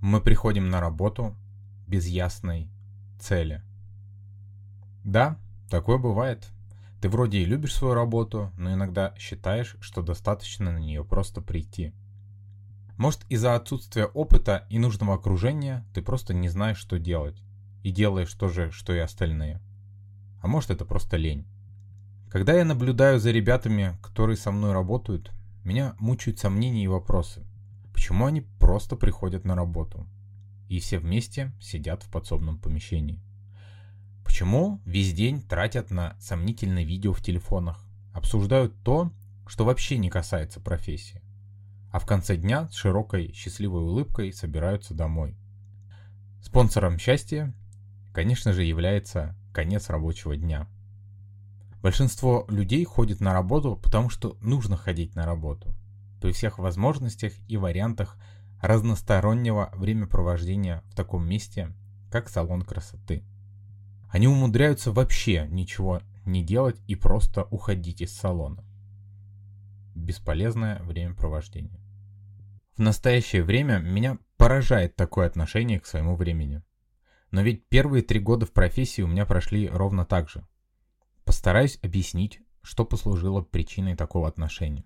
Мы приходим на работу без ясной цели. Да, такое бывает. Ты вроде и любишь свою работу, но иногда считаешь, что достаточно на нее просто прийти. Может из-за отсутствия опыта и нужного окружения ты просто не знаешь, что делать. И делаешь то же, что и остальные. А может это просто лень. Когда я наблюдаю за ребятами, которые со мной работают, меня мучают сомнения и вопросы. Почему они просто приходят на работу? И все вместе сидят в подсобном помещении. Почему весь день тратят на сомнительные видео в телефонах? Обсуждают то, что вообще не касается профессии. А в конце дня с широкой счастливой улыбкой собираются домой. Спонсором счастья, конечно же, является конец рабочего дня. Большинство людей ходит на работу, потому что нужно ходить на работу. При всех возможностях и вариантах разностороннего времяпровождения в таком месте, как салон красоты. Они умудряются вообще ничего не делать и просто уходить из салона. Бесполезное времяпровождение. В настоящее время меня поражает такое отношение к своему времени. Но ведь первые три года в профессии у меня прошли ровно так же. Постараюсь объяснить, что послужило причиной такого отношения.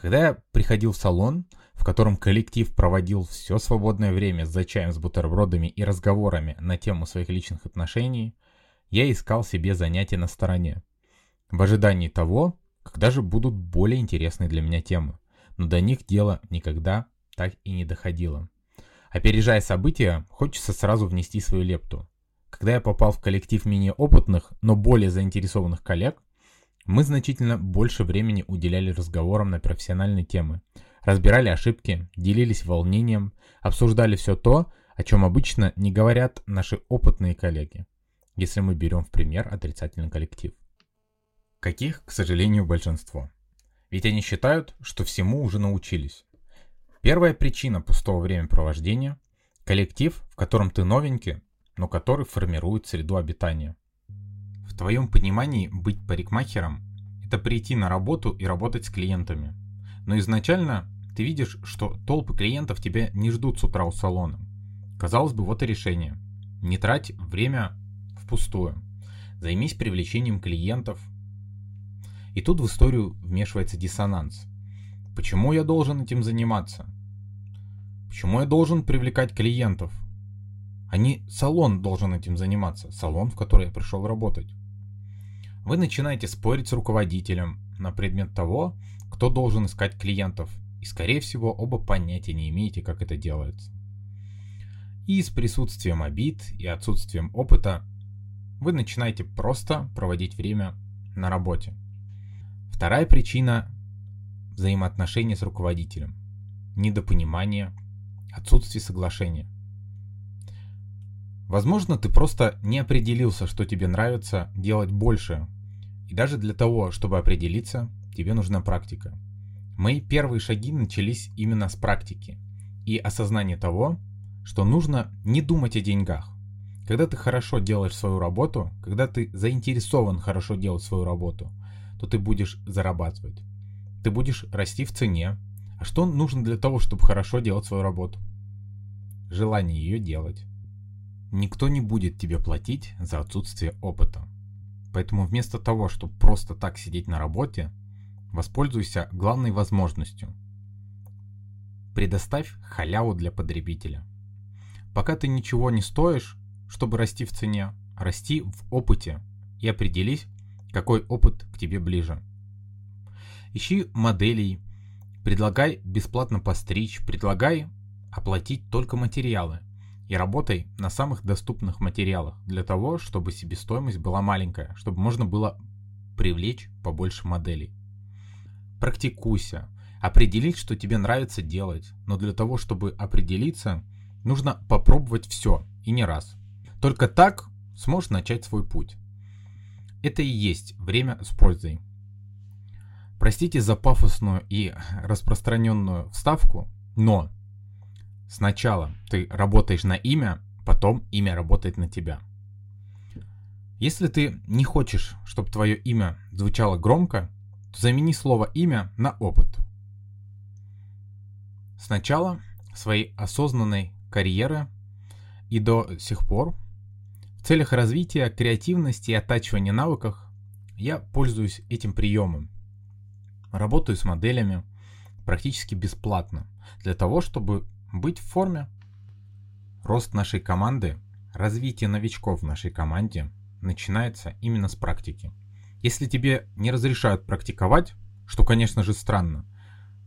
Когда я приходил в салон, в котором коллектив проводил все свободное время за чаем с бутербродами и разговорами на тему своих личных отношений, я искал себе занятия на стороне, в ожидании того, когда же будут более интересные для меня темы, но до них дело никогда так и не доходило. Опережая события, хочется сразу внести свою лепту. Когда я попал в коллектив менее опытных, но более заинтересованных коллег, мы значительно больше времени уделяли разговорам на профессиональные темы, разбирали ошибки, делились волнением, обсуждали все то, о чем обычно не говорят наши опытные коллеги, если мы берем в пример отрицательный коллектив. Каких, к сожалению, большинство. Ведь они считают, что всему уже научились. Первая причина пустого времяпровождения – коллектив, в котором ты новенький, но который формирует среду обитания. Твоем понимании быть парикмахером – это прийти на работу и работать с клиентами. Но изначально ты видишь, что толпы клиентов тебя не ждут с утра у салона. Казалось бы, вот и решение. Не трать время впустую. Займись привлечением клиентов. И тут в историю вмешивается диссонанс. Почему я должен этим заниматься? Почему я должен привлекать клиентов? А не салон должен этим заниматься, салон, в который я пришел работать. Вы начинаете спорить с руководителем на предмет того, кто должен искать клиентов, и скорее всего оба понятия не имеете, как это делается. И с присутствием обид и отсутствием опыта вы начинаете просто проводить время на работе. Вторая причина – взаимоотношения с руководителем, недопонимание, отсутствие соглашения – Возможно, ты просто не определился, что тебе нравится делать больше. И даже для того, чтобы определиться, тебе нужна практика. Мои первые шаги начались именно с практики и осознания того, что нужно не думать о деньгах. Когда ты хорошо делаешь свою работу, когда ты заинтересован хорошо делать свою работу, то ты будешь зарабатывать. Ты будешь расти в цене. А что нужно для того, чтобы хорошо делать свою работу? Желание ее делать. Никто не будет тебе платить за отсутствие опыта. Поэтому вместо того, чтобы просто так сидеть на работе, воспользуйся главной возможностью. Предоставь халяву для потребителя. Пока ты ничего не стоишь, чтобы расти в цене, расти в опыте и определись, какой опыт к тебе ближе. Ищи моделей, предлагай бесплатно постричь, предлагай оплатить только материалы – и работай на самых доступных материалах для того, чтобы себестоимость была маленькая, чтобы можно было привлечь побольше моделей. Практикуйся, определить, что тебе нравится делать, но для того, чтобы определиться, нужно попробовать все и не раз. Только так сможешь начать свой путь. Это и есть время с пользой. Простите за пафосную и распространенную вставку, но Сначала ты работаешь на имя, потом имя работает на тебя. Если ты не хочешь, чтобы твое имя звучало громко, то замени слово имя на опыт. Сначала своей осознанной карьеры и до сих пор в целях развития креативности и оттачивания навыков я пользуюсь этим приемом. Работаю с моделями практически бесплатно для того, чтобы быть в форме. Рост нашей команды, развитие новичков в нашей команде начинается именно с практики. Если тебе не разрешают практиковать, что, конечно же, странно,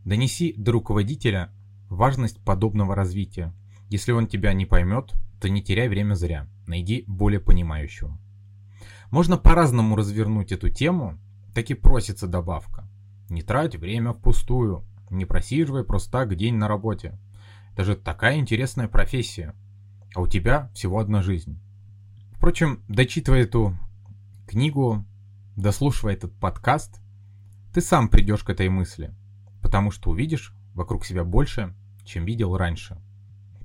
донеси до руководителя важность подобного развития. Если он тебя не поймет, то не теряй время зря, найди более понимающего. Можно по-разному развернуть эту тему, так и просится добавка. Не трать время впустую, не просиживай просто так день на работе. Это же такая интересная профессия, а у тебя всего одна жизнь. Впрочем, дочитывая эту книгу, дослушивая этот подкаст, ты сам придешь к этой мысли, потому что увидишь вокруг себя больше, чем видел раньше.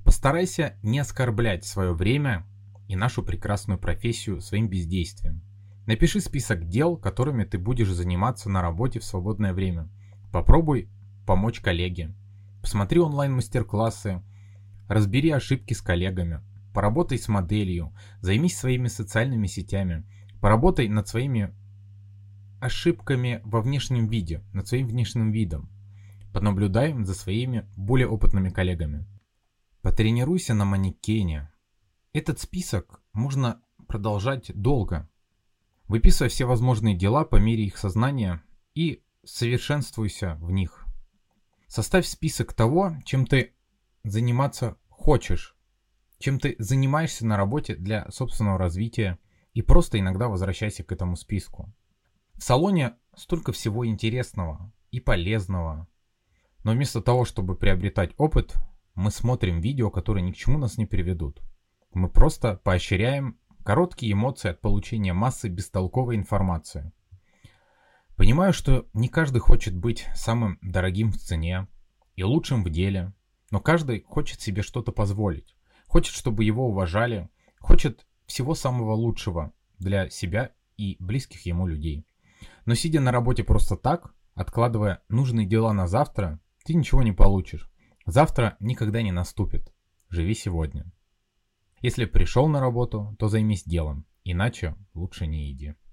Постарайся не оскорблять свое время и нашу прекрасную профессию своим бездействием. Напиши список дел, которыми ты будешь заниматься на работе в свободное время. Попробуй помочь коллеге. Посмотри онлайн-мастер-классы, разбери ошибки с коллегами, поработай с моделью, займись своими социальными сетями, поработай над своими ошибками во внешнем виде, над своим внешним видом. Понаблюдай за своими более опытными коллегами. Потренируйся на манекене. Этот список можно продолжать долго, выписывая все возможные дела по мере их сознания и совершенствуйся в них. Составь список того, чем ты заниматься хочешь, чем ты занимаешься на работе для собственного развития и просто иногда возвращайся к этому списку. В салоне столько всего интересного и полезного, но вместо того, чтобы приобретать опыт, мы смотрим видео, которые ни к чему нас не приведут. Мы просто поощряем короткие эмоции от получения массы бестолковой информации. Понимаю, что не каждый хочет быть самым дорогим в цене и лучшим в деле, но каждый хочет себе что-то позволить. Хочет, чтобы его уважали, хочет всего самого лучшего для себя и близких ему людей. Но сидя на работе просто так, откладывая нужные дела на завтра, ты ничего не получишь. Завтра никогда не наступит. Живи сегодня. Если пришел на работу, то займись делом, иначе лучше не иди.